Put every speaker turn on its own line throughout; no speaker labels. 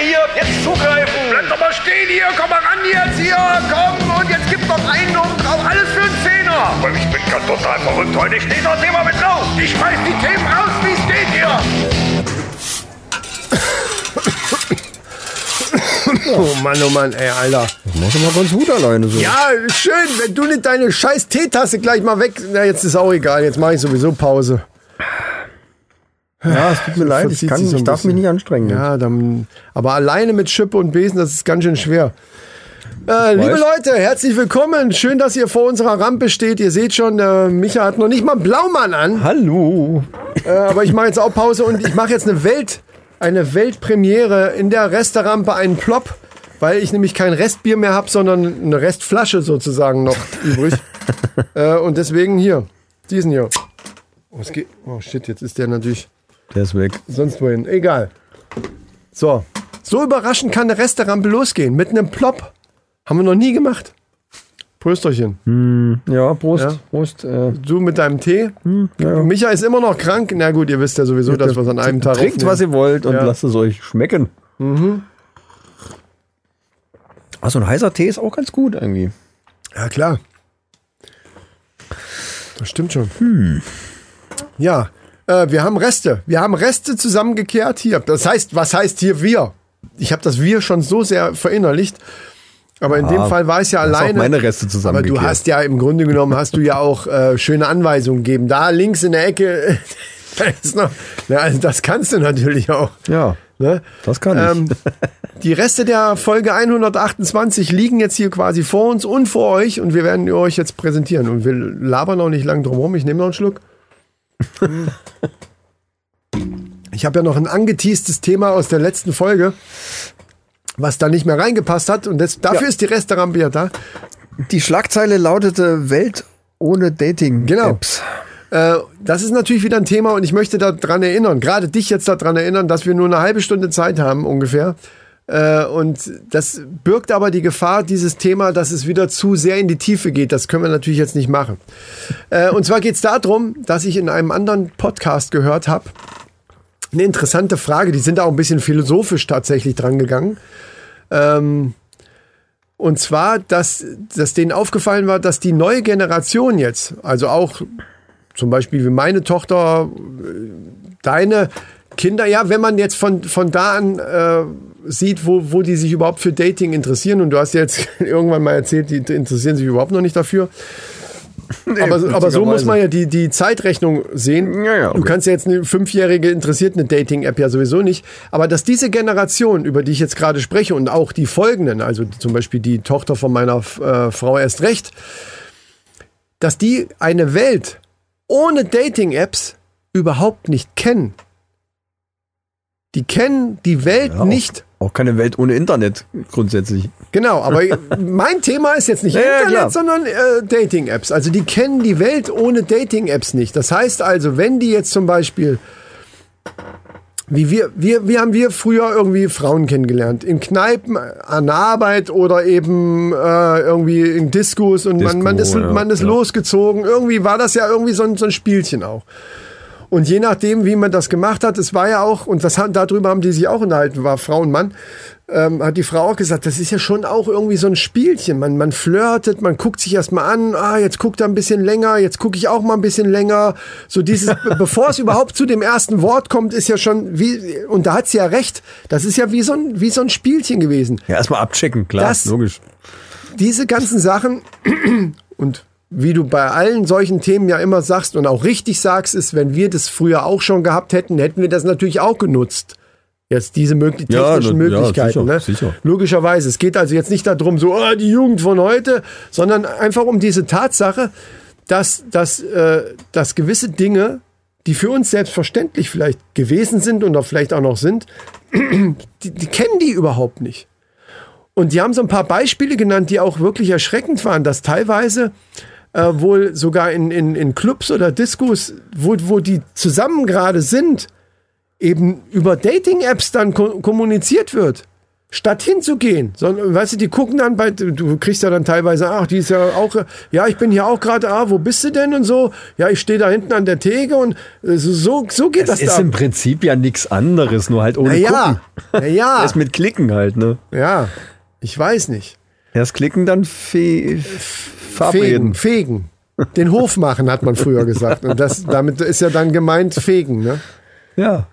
hier, jetzt zugreifen.
Bleib doch mal stehen hier, komm mal ran jetzt hier, komm und jetzt gib noch einen und drauf, alles für einen Zehner.
Aber ich bin ganz total verrückt heute. Ich stehe das Thema mit drauf.
Ich schmeiß die Themen raus, wie es geht hier. Oh Mann, oh Mann, ey, Alter.
Das machst du mal ganz gut alleine so.
Ja, schön, wenn du nicht deine scheiß Teetasse gleich mal weg... Na, jetzt ist auch egal, jetzt mache ich sowieso Pause.
Ja, es tut mir leid, ich, kann,
so
ich darf mich nicht anstrengen.
Ja, dann... Aber alleine mit Schippe und Besen, das ist ganz schön schwer. Äh, liebe? Leute, herzlich willkommen. Schön, dass ihr vor unserer Rampe steht. Ihr seht schon, äh, Micha hat noch nicht mal einen Blaumann an.
Hallo.
Äh, aber ich mache jetzt auch Pause und ich mache jetzt eine Welt, eine Weltpremiere in der Resterampe, einen Plop, weil ich nämlich kein Restbier mehr habe, sondern eine Restflasche sozusagen noch übrig. äh, und deswegen hier, diesen hier. Oh, es geht, oh shit, jetzt ist der natürlich
Der ist weg.
sonst wohin. Egal. So, so überraschend kann eine Resterampe losgehen mit einem Plop. Haben wir noch nie gemacht. Prösterchen.
Ja, Prost.
Ja.
Prost. Äh,
Du mit deinem Tee.
ja.
Micha ist immer noch krank. Na gut, ihr wisst ja sowieso, dass wir es an einem Tag
Trinkt,
aufnehmen.
was ihr wollt und
Ja.
lasst es euch schmecken. Mhm. Also ein heißer Tee ist auch ganz gut irgendwie.
Ja, klar. Das stimmt schon. Ja, äh, wir haben Reste. Wir haben Reste zusammengekehrt hier. Das heißt, was heißt hier wir? Ich habe das wir schon so sehr verinnerlicht. Aber in dem Fall war es ja
hast auch
alleine.
meine Reste
Aber
zusammengekehrt.
du hast ja im Grunde genommen hast du ja auch äh, schöne Anweisungen gegeben. Da links in der Ecke, da ist noch. Na, also das kannst du natürlich auch.
Ja,
Ne?
das kann ich.
Ähm, die Reste der Folge 128 liegen jetzt hier quasi vor uns und vor euch und wir werden euch jetzt präsentieren. Und wir labern auch nicht lang drum rum. Ich nehme noch einen Schluck. Ich habe ja noch ein angeteastes Thema aus der letzten Folge, was da nicht mehr reingepasst hat. Und das, dafür
Ja.
ist die Resterampe ja da.
Die Schlagzeile lautete Welt ohne Dating-Apps.
Äh, das ist natürlich wieder ein Thema und ich möchte daran erinnern, gerade dich jetzt daran erinnern, dass wir nur eine halbe Stunde Zeit haben ungefähr. Äh, und das birgt aber die Gefahr, dieses Thema, dass es wieder zu sehr in die Tiefe geht. Das können wir natürlich jetzt nicht machen. Äh, und zwar geht es darum, dass ich in einem anderen Podcast gehört habe, eine interessante Frage, die sind auch ein bisschen philosophisch tatsächlich dran gegangen. Ähm, und zwar, dass, dass denen aufgefallen war, dass die neue Generation jetzt, also auch zum Beispiel wie meine Tochter, äh, deine Kinder, ja, wenn man jetzt von, von da an sieht, wo, wo die sich überhaupt für Dating interessieren, und du hast ja jetzt irgendwann mal erzählt, die interessieren sich überhaupt noch nicht dafür. aber, aber so muss man ja die, die Zeitrechnung sehen.
Ja, ja,
Du
okay.
kannst ja jetzt eine Fünfjährige interessiert eine Dating-App ja sowieso nicht. Aber dass diese Generation, über die ich jetzt gerade spreche und auch die folgenden, also zum Beispiel die Tochter von meiner äh, Frau erst recht, dass die eine Welt ohne Dating-Apps überhaupt nicht kennen. Die kennen die Welt
Ja,
nicht.
Auch keine Welt ohne Internet grundsätzlich.
Genau, aber mein Thema ist jetzt nicht
Ja, ja,
Internet,
klar.
sondern äh, Dating-Apps. Also die kennen die Welt ohne Dating-Apps nicht. Das heißt also, wenn die jetzt zum Beispiel, wie wir, wir, wie haben wir früher irgendwie Frauen kennengelernt? In Kneipen, an Arbeit oder eben äh, irgendwie in Diskos und man,
Disco,
man ist,
ja,
man ist
ja.
losgezogen. Irgendwie war das ja irgendwie so ein, so ein Spielchen auch. Und je nachdem, wie man das gemacht hat, es war ja auch, und das hat, darüber haben die sich auch unterhalten, war Frau und Mann, ähm, hat die Frau auch gesagt, das ist ja schon auch irgendwie so ein Spielchen. Man, man flirtet, man guckt sich erstmal an, ah, jetzt guckt er ein bisschen länger, jetzt gucke ich auch mal ein bisschen länger. So dieses, be- bevor es überhaupt zu dem ersten Wort kommt, ist ja schon wie, und da hat sie ja recht, das ist ja wie so ein, wie so ein Spielchen gewesen
Ja, erstmal abchecken, klar,
Das-
logisch.
diese ganzen Sachen und wie du bei allen solchen Themen ja immer sagst und auch richtig sagst, ist, wenn wir das früher auch schon gehabt hätten, hätten wir das natürlich auch genutzt. Jetzt diese möglich
Ja,
technischen
na- ja,
Möglichkeiten.
sicher,
ne?
sicher.
Logischerweise. Es geht also jetzt nicht darum, so oh, die Jugend von heute, sondern einfach um diese Tatsache, dass, dass, äh, dass gewisse Dinge, die für uns selbstverständlich vielleicht gewesen sind und auch vielleicht auch noch sind, die, die kennen die überhaupt nicht. Und die haben so ein paar Beispiele genannt, die auch wirklich erschreckend waren, dass teilweise äh, wohl sogar in, in, in Clubs oder Diskos, wo, wo die zusammen gerade sind, eben über Dating-Apps dann ko kommuniziert wird. statt hinzugehen, sondern, weißt du, die gucken dann bei, du kriegst ja dann teilweise, ach, die ist ja auch, ja, ich bin hier auch gerade, ah, wo bist du denn und so, ja, ich stehe da hinten an der Theke und äh, so, so geht das,
das ist
da.
im Prinzip ja nichts anderes, nur halt ohne
ja,
Gucken.
ja,
Das mit Klicken halt, ne?
ja, ich weiß nicht.
Erst klicken, dann fe
Fegen,
verabreden.
fegen. Den Hof machen, hat man früher gesagt. Und das, damit ist ja dann gemeint fegen, ne?
Ja.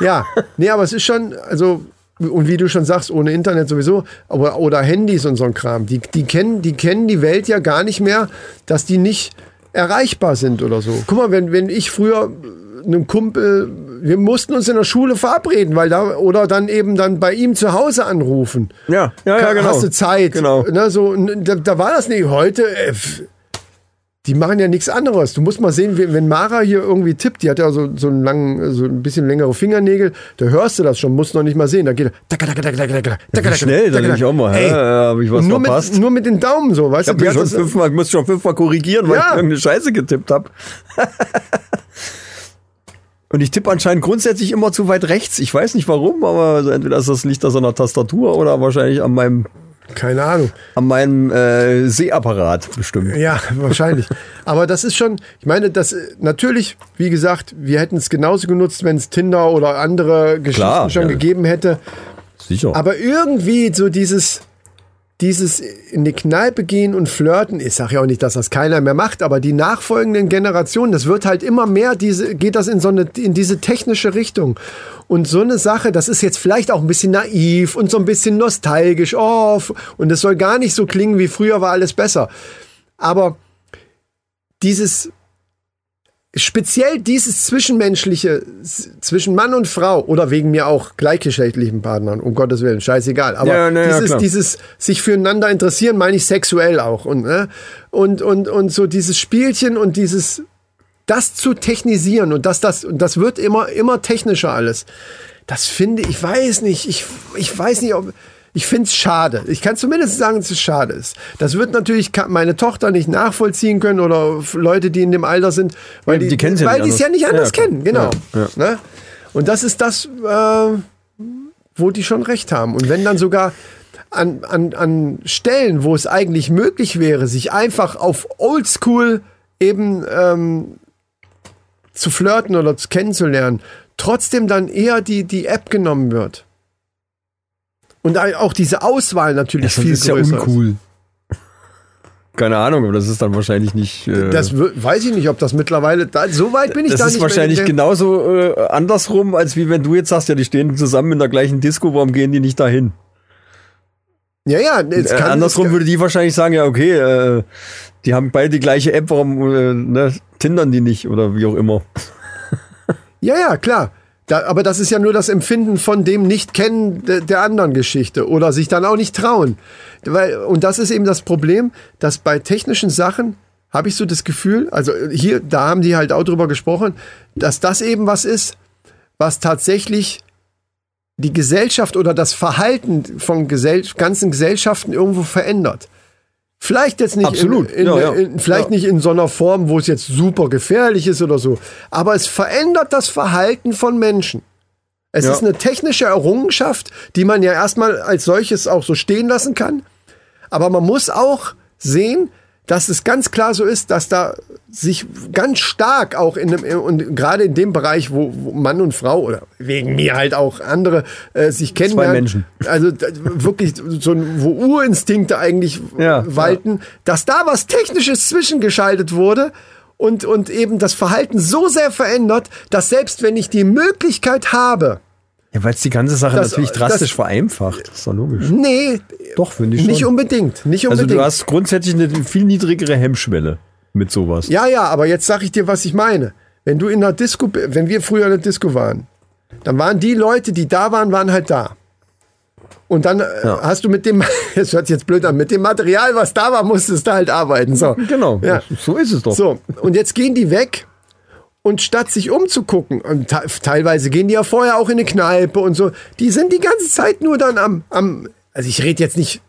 Ja, nee, aber es ist schon, also, und wie du schon sagst, ohne Internet sowieso, aber, oder Handys und so ein Kram, die, die, kennen, die kennen die Welt ja gar nicht mehr, dass die nicht erreichbar sind oder so. Guck mal, wenn, wenn ich früher einem Kumpel, wir mussten uns in der Schule verabreden, weil da, oder dann eben dann bei ihm zu Hause anrufen.
Ja, ja, ja, genau.
Hast du Zeit?
Genau.
Ne, so, da, da war das nicht. Heute, äh, die machen ja nichts anderes. Du musst mal sehen, wenn Mara hier irgendwie tippt, die hat ja so, so einen langen, so ein bisschen längere Fingernägel, da hörst du das schon, musst noch nicht mal sehen. Da geht er.
Wie schnell, da denke ich auch mal,
Ey,
hä, habe ich was
nur
verpasst?
mit, nur mit den Daumen so, weißt
Ich
du?
schon fünfmal, ich muss schon fünfmal korrigieren, weil
Ja.
ich irgendeine Scheiße getippt habe. Und ich tippe anscheinend grundsätzlich immer zu weit rechts. Ich weiß nicht warum, aber also entweder ist das Licht an so einer Tastatur oder wahrscheinlich an meinem,
Keine Ahnung.
an meinem äh, Sehapparat bestimmt.
Ja, wahrscheinlich. Aber das ist schon, ich meine, das natürlich, wie gesagt, wir hätten es genauso genutzt, wenn es Tinder oder andere Geschichten
Klar,
schon
ja.
gegeben hätte.
Sicher.
Aber irgendwie so dieses, dieses in die Kneipe gehen und flirten, ich sage ja auch nicht, dass das keiner mehr macht, aber die nachfolgenden Generationen, das wird halt immer mehr, diese, geht das in so eine, in diese technische Richtung. Und so eine Sache, das ist jetzt vielleicht auch ein bisschen naiv und so ein bisschen nostalgisch, oh, und es soll gar nicht so klingen wie früher war alles besser. Aber dieses, speziell dieses Zwischenmenschliche zwischen Mann und Frau oder wegen mir auch gleichgeschlechtlichen Partnern, um Gottes Willen, scheißegal. Aber
Ja, na ja,
dieses,
klar.
dieses sich füreinander interessieren, meine ich sexuell auch. Und, ne? und, und, und so dieses Spielchen und dieses, das zu technisieren und das, das, und das wird immer, immer technischer alles. Das finde ich, weiß nicht, ich, ich weiß nicht, ob, ich finde es schade. Ich kann zumindest sagen, dass es schade ist. Das wird natürlich meine Tochter nicht nachvollziehen können oder Leute, die in dem Alter sind, weil
Ja,
die,
die kennen's ja nicht
es ja nicht anders
Ja,
kennen, genau. Ne? Und das ist das, äh, wo die schon recht haben. Und wenn dann sogar an, an, an Stellen, wo es eigentlich möglich wäre, sich einfach auf Oldschool eben ähm, zu flirten oder zu kennenzulernen, trotzdem dann eher die, die App genommen wird. Und auch diese Auswahl natürlich
das
viel
ist ja
größer
uncool. Keine Ahnung, aber das ist dann wahrscheinlich nicht. Äh,
Das weiß ich nicht, ob das mittlerweile, da, so weit bin ich
das
da
ist
nicht
wahrscheinlich
mehr in der-
genauso äh, andersrum, als wie wenn du jetzt sagst, ja, die stehen zusammen in der gleichen Disco, warum gehen die nicht dahin?
Ja, ja, es
Äh,
kann,
andersrum
es,
würde die wahrscheinlich sagen, ja, okay, äh, die haben beide die gleiche App, warum äh, ne, tindern die nicht oder wie auch immer.
Ja, ja, klar. Da, aber das ist ja nur das Empfinden von dem Nicht-Kennen de, der anderen Geschichte oder sich dann auch nicht trauen. Weil, und das ist eben das Problem, dass bei technischen Sachen habe ich so das Gefühl, also hier, da haben die halt auch drüber gesprochen, dass das eben was ist, was tatsächlich die Gesellschaft oder das Verhalten von Gesell ganzen Gesellschaften irgendwo verändert. Vielleicht jetzt nicht,
Absolut.
In, in,
Ja, ja.
In, vielleicht
Ja.
nicht in so einer Form, wo es jetzt super gefährlich ist oder so, aber es verändert das Verhalten von Menschen. Es ist eine technische Errungenschaft, die man ja erstmal als solches auch so stehen lassen kann. Aber man muss auch sehen, dass es ganz klar so ist, dass da sich ganz stark auch in dem, und gerade in dem Bereich, wo, wo Mann und Frau oder wegen mir halt auch andere äh, sich kennenlernen.
Menschen.
Also wirklich so ein, wo Urinstinkte eigentlich
Ja,
walten, dass da was Technisches zwischengeschaltet wurde und, und eben das Verhalten so sehr verändert, dass selbst wenn ich die Möglichkeit habe,
Ja, weil es die ganze Sache
Das-
natürlich
das-
drastisch vereinfacht. Das ist doch logisch.
nee,
Doch, finde ich schon.
nicht unbedingt, nicht
also
unbedingt.
du hast grundsätzlich eine viel niedrigere Hemmschwelle mit sowas.
Ja, ja, aber jetzt sag ich dir, was ich meine. Wenn du in der Disco, wenn wir früher in der Disco waren, dann waren die Leute, die da waren, waren halt da. Und dann äh, hast du mit dem, das hört sich jetzt blöd an, mit dem Material, was da war, musstest du halt arbeiten. So.
Genau,
Ja.
so ist es doch.
So, und jetzt gehen die weg und statt sich umzugucken, und te teilweise gehen die ja vorher auch in eine Kneipe und so, die sind die ganze Zeit nur dann am, am also ich rede jetzt nicht,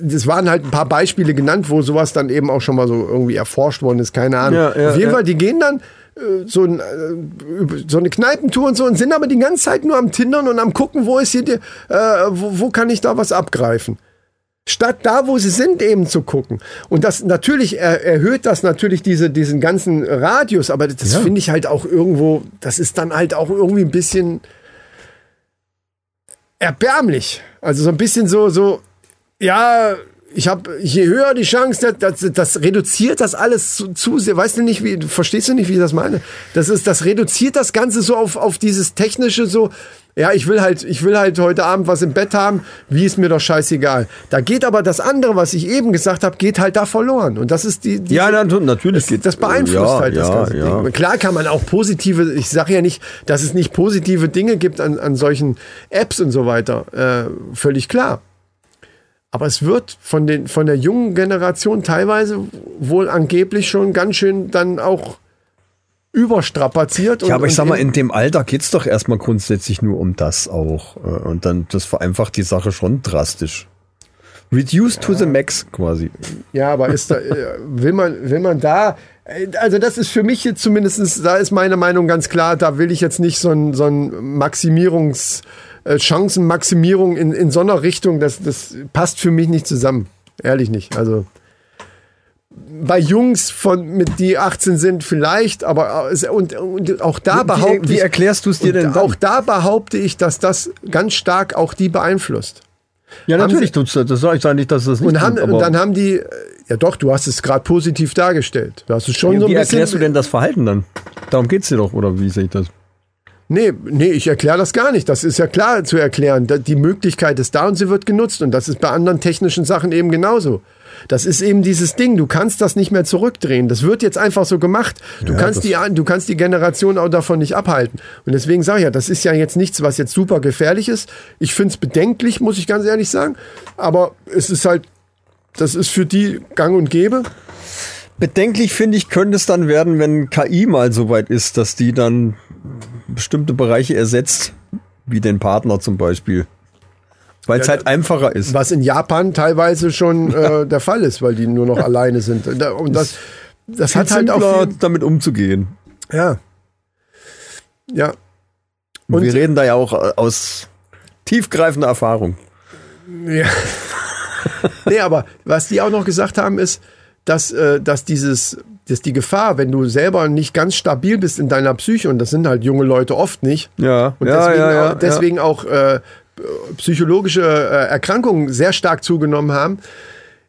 das waren halt ein paar Beispiele genannt, wo sowas dann eben auch schon mal so irgendwie erforscht worden ist, keine Ahnung.
Ja, ja,
Auf jeden
ja.
Fall, die gehen dann äh, so, ein, äh, so eine Kneipentour und so und sind aber die ganze Zeit nur am Tindern und am gucken, wo ist hier, die, äh, wo, wo kann ich da was abgreifen statt da, wo sie sind, eben zu gucken. Und das natürlich er, erhöht das natürlich diese, diesen ganzen Radius, aber das
Ja.
finde ich halt auch irgendwo, das ist dann halt auch irgendwie ein bisschen erbärmlich. Also so ein bisschen so, so, ja, ich habe, je höher die Chance, das, das, das reduziert das alles zu, zu sehr. Weißt du nicht, wie, verstehst du nicht, wie ich das meine? Das ist, das reduziert das Ganze so auf, auf dieses technische, so, ja, ich will halt, ich will halt heute Abend was im Bett haben, wie ist mir doch scheißegal. Da geht aber das andere, was ich eben gesagt habe, geht halt da verloren. Und das ist die, die
Ja, natürlich
das,
geht
das beeinflusst
ja,
halt das
ja,
ganze
ja.
Ding. Klar kann man auch positive, ich sage ja nicht, dass es nicht positive Dinge gibt an, an solchen Apps und so weiter. Äh, völlig klar. Aber es wird von, den, von der jungen Generation teilweise wohl angeblich schon ganz schön dann auch überstrapaziert.
Ja, aber ich sag mal, in dem Alter geht's doch erstmal grundsätzlich nur um das auch. Äh, Und dann, das vereinfacht die Sache schon drastisch. Reduce to the max quasi.
Ja, aber ist da, äh, will man, will man da, äh, also das ist für mich jetzt zumindestens, da ist meine Meinung ganz klar, da will ich jetzt nicht so ein, so ein Maximierungs, äh, Chancenmaximierung in, in so einer Richtung, das, das passt für mich nicht zusammen. Ehrlich nicht. Also bei Jungs von mit die 18 sind vielleicht, aber es- und, und auch da behaupte
wie, wie
ich,
erklärst du es dir denn
auch da behaupte ich, dass das ganz stark auch die beeinflusst.
Ja,
haben
natürlich tut's das. Das sage ich da nicht, dass das nicht
Und, haben,
tut,
und dann haben die, äh, ja doch, du hast es gerade positiv dargestellt. Du hast es schon
wie,
so ein
wie
bisschen.
erklärst du denn das Verhalten dann? Darum geht's dir doch, oder wie sehe ich das?
Nee, nee, ich erkläre das gar nicht. Das ist ja klar zu erklären. Die Möglichkeit ist da und sie wird genutzt. Und das ist bei anderen technischen Sachen eben genauso. Das ist eben dieses Ding. Du kannst das nicht mehr zurückdrehen. Das wird jetzt einfach so gemacht. Du,
Ja,
kannst, die, du kannst die Generation auch davon nicht abhalten. Und deswegen sage ich ja, das ist ja jetzt nichts, was jetzt super gefährlich ist. Ich finde es bedenklich, muss ich ganz ehrlich sagen. Aber es ist halt, das ist für die gang und gäbe.
Bedenklich finde ich, könnte es dann werden, wenn KI mal so weit ist, dass die dann bestimmte Bereiche ersetzt, wie den Partner zum Beispiel. Weil es
Ja,
halt einfacher ist.
Was in Japan teilweise schon äh, der Fall ist, weil die nur noch alleine sind. Und das, das hat halt auch viel,
damit umzugehen.
ja. Ja.
Und
Und-
wir reden da ja auch äh, aus tiefgreifender Erfahrung.
ja. nee, aber was die auch noch gesagt haben, ist, dass, äh, dass dieses, dass die Gefahr, wenn du selber nicht ganz stabil bist in deiner Psyche, und das sind halt junge Leute oft nicht,
Ja,
und
ja,
deswegen,
ja,
auch, deswegen auch äh, psychologische äh, Erkrankungen sehr stark zugenommen haben,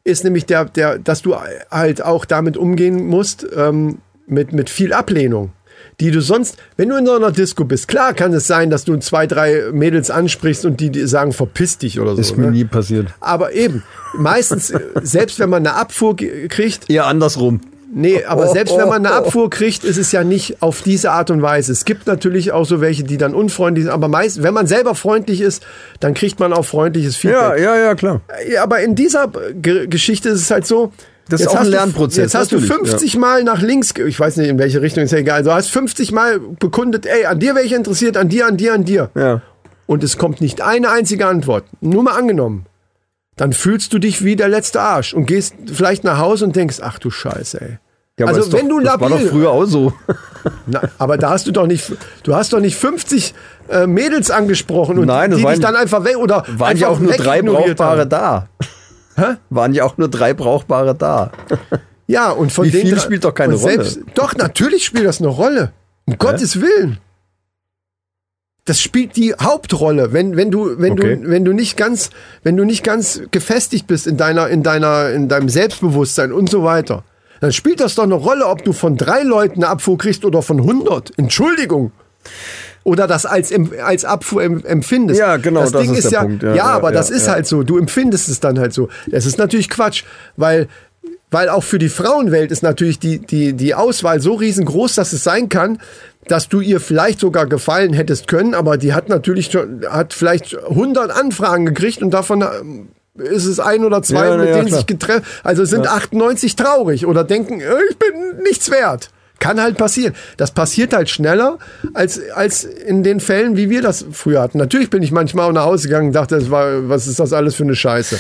ist nämlich der, der, dass du halt auch damit umgehen musst, ähm, mit, mit viel Ablehnung. Die du sonst, wenn du in so einer Disco bist, klar kann es sein, dass du zwei, drei Mädels ansprichst und die, die sagen, verpiss dich oder so.
Ist mir
ne?
nie passiert.
Aber eben, meistens, äh, selbst wenn man eine Abfuhr kriegt,
Eher andersrum.
Nee, aber
Oh,
selbst wenn man eine. Abfuhr kriegt, ist es ja nicht auf diese Art und Weise. Es gibt natürlich auch so welche, die dann unfreundlich sind, aber meist, wenn man selber freundlich ist, dann kriegt man auch freundliches Feedback.
ja, ja, klar.
Ja, aber in dieser Ge Geschichte ist es halt so,
Das ist
jetzt
auch ein
du-
Lernprozess,
Jetzt hast du
natürlich,
50 Mal nach links, ich weiß nicht in welche Richtung, ist ja egal. Du hast 50 Mal bekundet, ey, an dir wäre ich interessiert, an dir, an dir, an dir.
Ja.
Und es kommt nicht eine einzige Antwort. Nur mal angenommen. Dann fühlst du dich wie der letzte Arsch und gehst vielleicht nach Hause und denkst, ach du Scheiße, ey.
ja
also
ist doch,
wenn du
das war doch
labil,
früher auch so.
na, aber da hast du doch nicht, du hast doch nicht 50 äh, Mädels angesprochen und
Nein,
die dich dann einfach weg oder
Waren ja auch nur drei brauchbare
haben.
da.
Hä?
Waren ja auch nur drei brauchbare da.
Ja, und von
Wie
denen
viel spielt doch keine Rolle.
Doch, natürlich spielt das eine Rolle. Um Gottes Willen. Das spielt die Hauptrolle, wenn, wenn du, wenn
Okay.
du, wenn du nicht ganz, wenn du nicht ganz gefestigt bist in deiner, in deiner, in deinem Selbstbewusstsein und so weiter. Dann spielt das doch eine Rolle, ob du von drei Leuten eine Abfuhr kriegst oder von 100. Entschuldigung. Oder das als, als Abfuhr em- empfindest.
Ja, genau, das ist der
ja,
Punkt. Ja,
Ja,
ja,
aber
ja,
das ist
ja.
halt so. Du empfindest es dann halt so. Es ist natürlich Quatsch, weil, weil auch für die Frauenwelt ist natürlich die, die, die Auswahl so riesengroß, dass es sein kann, dass du ihr vielleicht sogar gefallen hättest können, aber die hat natürlich schon, hat vielleicht 100 Anfragen gekriegt und davon ähm, ist es ein oder zwei,
Ja,
mit
ja,
denen
klar.
sich getrennt, also sind 98 traurig oder denken, äh, ich bin nichts wert. Kann halt passieren. Das passiert halt schneller als, als in den Fällen, wie wir das früher hatten. Natürlich bin ich manchmal auch nach Hause gegangen und dachte, das war, was ist das alles für eine Scheiße.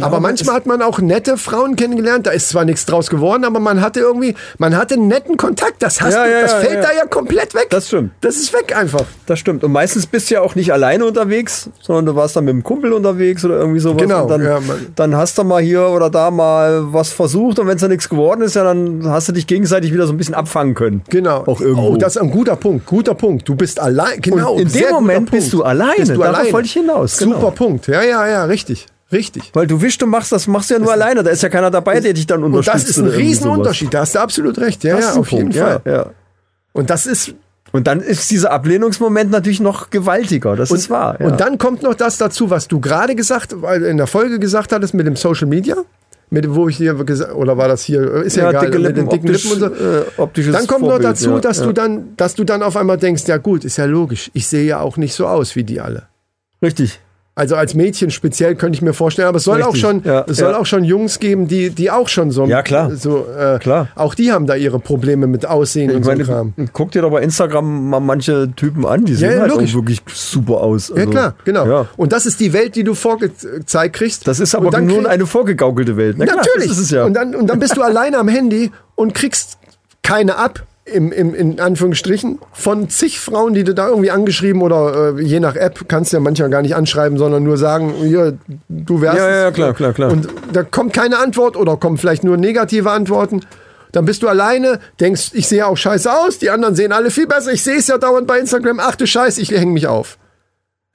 Aber manchmal hat man auch nette Frauen kennengelernt. Da ist zwar nichts draus geworden, aber man hatte irgendwie, man hatte einen netten Kontakt. Das, hast
Ja,
du,
ja,
das
ja,
fällt
ja.
da ja komplett weg.
Das stimmt.
Das ist weg einfach.
Das stimmt. Und meistens bist du ja auch nicht alleine unterwegs, sondern du warst dann mit einem Kumpel unterwegs oder irgendwie sowas.
Genau,
Und dann, dann hast du mal hier oder da mal was versucht und wenn es dann nichts geworden ist, ja, dann hast du dich gegenseitig wieder so ein bisschen abfangen können.
Genau.
Auch irgendwo.
Oh, das ist ein guter Punkt. Guter Punkt. Du bist allein. Genau.
Und in dem Moment bist du alleine.
Bist du
Darauf
alleine.
wollte ich hinaus,
Super
genau.
Punkt. Ja, ja, ja, richtig. Richtig.
Weil du wischst und machst, das machst du ja nur alleine. Da ist ja keiner dabei, der dich dann
Und
unterstützt.
das ist ein Riesenunterschied. Da hast du absolut recht. Ja.
Das
ja,
ist
auf jeden
Punkt,
Fall.
Ja, ja.
Und das ist
Und dann ist dieser Ablehnungsmoment natürlich noch gewaltiger. Das ist wahr. Ja.
Und dann kommt noch das dazu, was du gerade gesagt, weil in der Folge gesagt hattest mit dem Social Media, mit wo ich hier gesagt, oder war das hier, ist ja,
ja,
egal,
dicke
mit
Lippen,
den dicken
optisch,
Lippen und so.
äh,
Dann kommt noch
Vorbild,
dazu,
ja,
dass du dann, dass du dann auf einmal denkst, ja gut, ist ja logisch. Ich sehe ja auch nicht so aus wie die alle.
Richtig.
Also als Mädchen speziell könnte ich mir vorstellen, aber es soll auch
Richtig,
schon,
ja,
es soll
ja.
auch schon Jungs geben, die, die auch schon so,
Ja, klar.
so äh,
Klar.
auch die haben da ihre Probleme mit Aussehen und
Ich
so
meine,
Kram.
guck dir doch bei Instagram mal manche Typen an, die sehen
ja,
halt
logisch.
auch wirklich super aus.
Ja
Also,
klar, genau.
Ja.
Und das ist die Welt, die du vorgezeigt kriegst.
Das ist aber
Und dann
nur eine vorgegaukelte Welt. Na klar,
Natürlich.
Das ist es ja.
und, dann, und dann bist du alleine am Handy und kriegst keine ab, im, im, in Anführungsstrichen, von zig Frauen, die du da irgendwie angeschrieben oder äh, je nach App kannst du ja manchmal gar nicht anschreiben, sondern nur sagen, hier, du wärst.
Ja, ja, klar, klar, klar.
Und da kommt keine Antwort oder kommen vielleicht nur negative Antworten. Dann bist du alleine, denkst, ich sehe auch scheiße aus, die anderen sehen alle viel besser, ich sehe es ja dauernd bei Instagram, ach du Scheiße, ich hänge mich auf.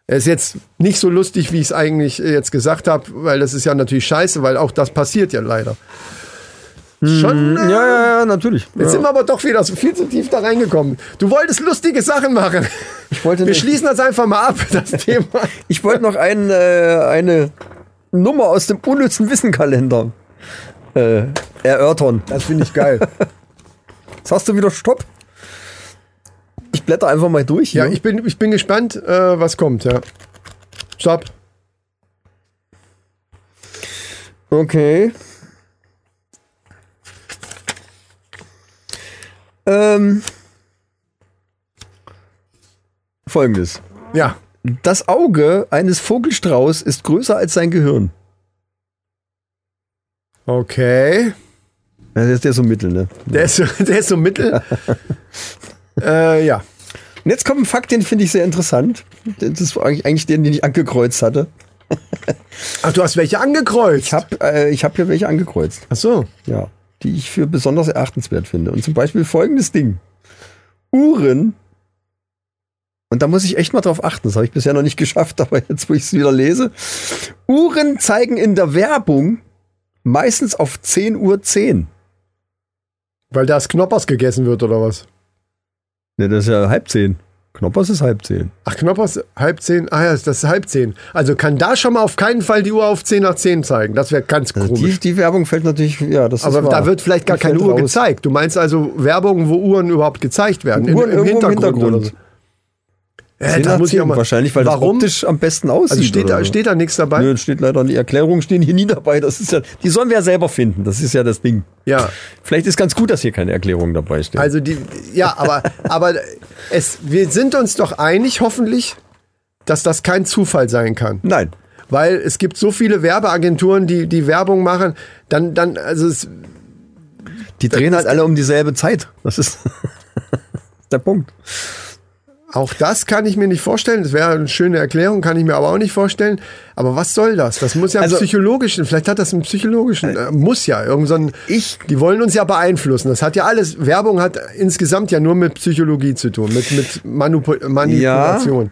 Er ist jetzt nicht so lustig, wie ich es eigentlich jetzt gesagt habe, weil das ist ja natürlich scheiße, weil auch das passiert ja leider. Schon,
ja, ja, ja, natürlich.
Jetzt
ja.
sind wir aber doch wieder so viel zu tief da reingekommen. Du wolltest lustige Sachen machen.
Ich wollte
Wir schließen das einfach mal ab, das Thema.
Ich wollte noch ein, äh, eine Nummer aus dem unnützen Wissenkalender äh, erörtern.
Das finde ich geil.
Jetzt hast du wieder Stopp. Ich blätter einfach mal durch.
Ja,
hier.
ich bin, ich bin gespannt, äh, was kommt, ja. Stopp.
Okay. Ähm, Folgendes.
Ja.
Das Auge eines Vogelstrauß ist größer als sein Gehirn.
Okay.
Ja, Das ist der so mittel, ne?
Der ist so, der ist so mittel. äh, ja.
Und jetzt kommt ein Fakt, den finde ich sehr interessant. Das ist eigentlich eigentlich den, den ich angekreuzt hatte.
Ach, du hast welche angekreuzt.
Ich habe äh, ich hab hier welche angekreuzt.
Ach so.
Ja. Die ich für besonders erachtenswert finde. Und zum Beispiel folgendes Ding. Uhren. Und da muss ich echt mal drauf achten. Das habe ich bisher noch nicht geschafft, aber jetzt, wo ich es wieder lese. Uhren zeigen in der Werbung meistens auf 10 Uhr 10.
Weil das Knoppers gegessen wird oder was?
Ne, das ist ja halb 10. Knoppers ist halb 10.
Ach, Knoppers halb zehn. Ah ja, das ist halb zehn. Also kann da schon mal auf keinen Fall die Uhr auf zehn nach zehn zeigen. Das wäre ganz
Also
komisch.
die, die Werbung fällt natürlich, ja, das
Aber
ist wahr.
da wird vielleicht gar keine Uhr
raus.
gezeigt. Du meinst also Werbung, wo Uhren überhaupt gezeigt werden?
Uhren irgendwo im Hintergrund.
oder so. Äh,
10
da muss ich
10
auch mal,
wahrscheinlich, weil
warum?
das optisch am besten aussieht.
Also steht da, steht da nichts dabei?
Nö, steht leider die Erklärungen stehen hier nie dabei. Das ist ja, die sollen wir ja selber finden. Das ist ja das Ding.
Ja.
Vielleicht ist ganz gut, dass hier keine Erklärungen dabei stehen.
Also die, ja, aber, aber es, wir sind uns doch einig, hoffentlich, dass das kein Zufall sein kann.
Nein.
Weil es gibt so viele Werbeagenturen, die, die Werbung machen, dann, dann, also es,
Die drehen halt alle um dieselbe Zeit. Das ist der Punkt.
Auch das kann ich mir nicht vorstellen. Das wäre eine schöne Erklärung, kann ich mir aber auch nicht vorstellen. Aber was soll das? Das muss ja
Also-
psychologischen, vielleicht hat das einen psychologischen, äh, muss ja, irgend so ein,
Ich-
die wollen uns ja beeinflussen. Das hat ja alles, Werbung hat insgesamt ja nur mit Psychologie zu tun, mit, mit Manipu Manipulation.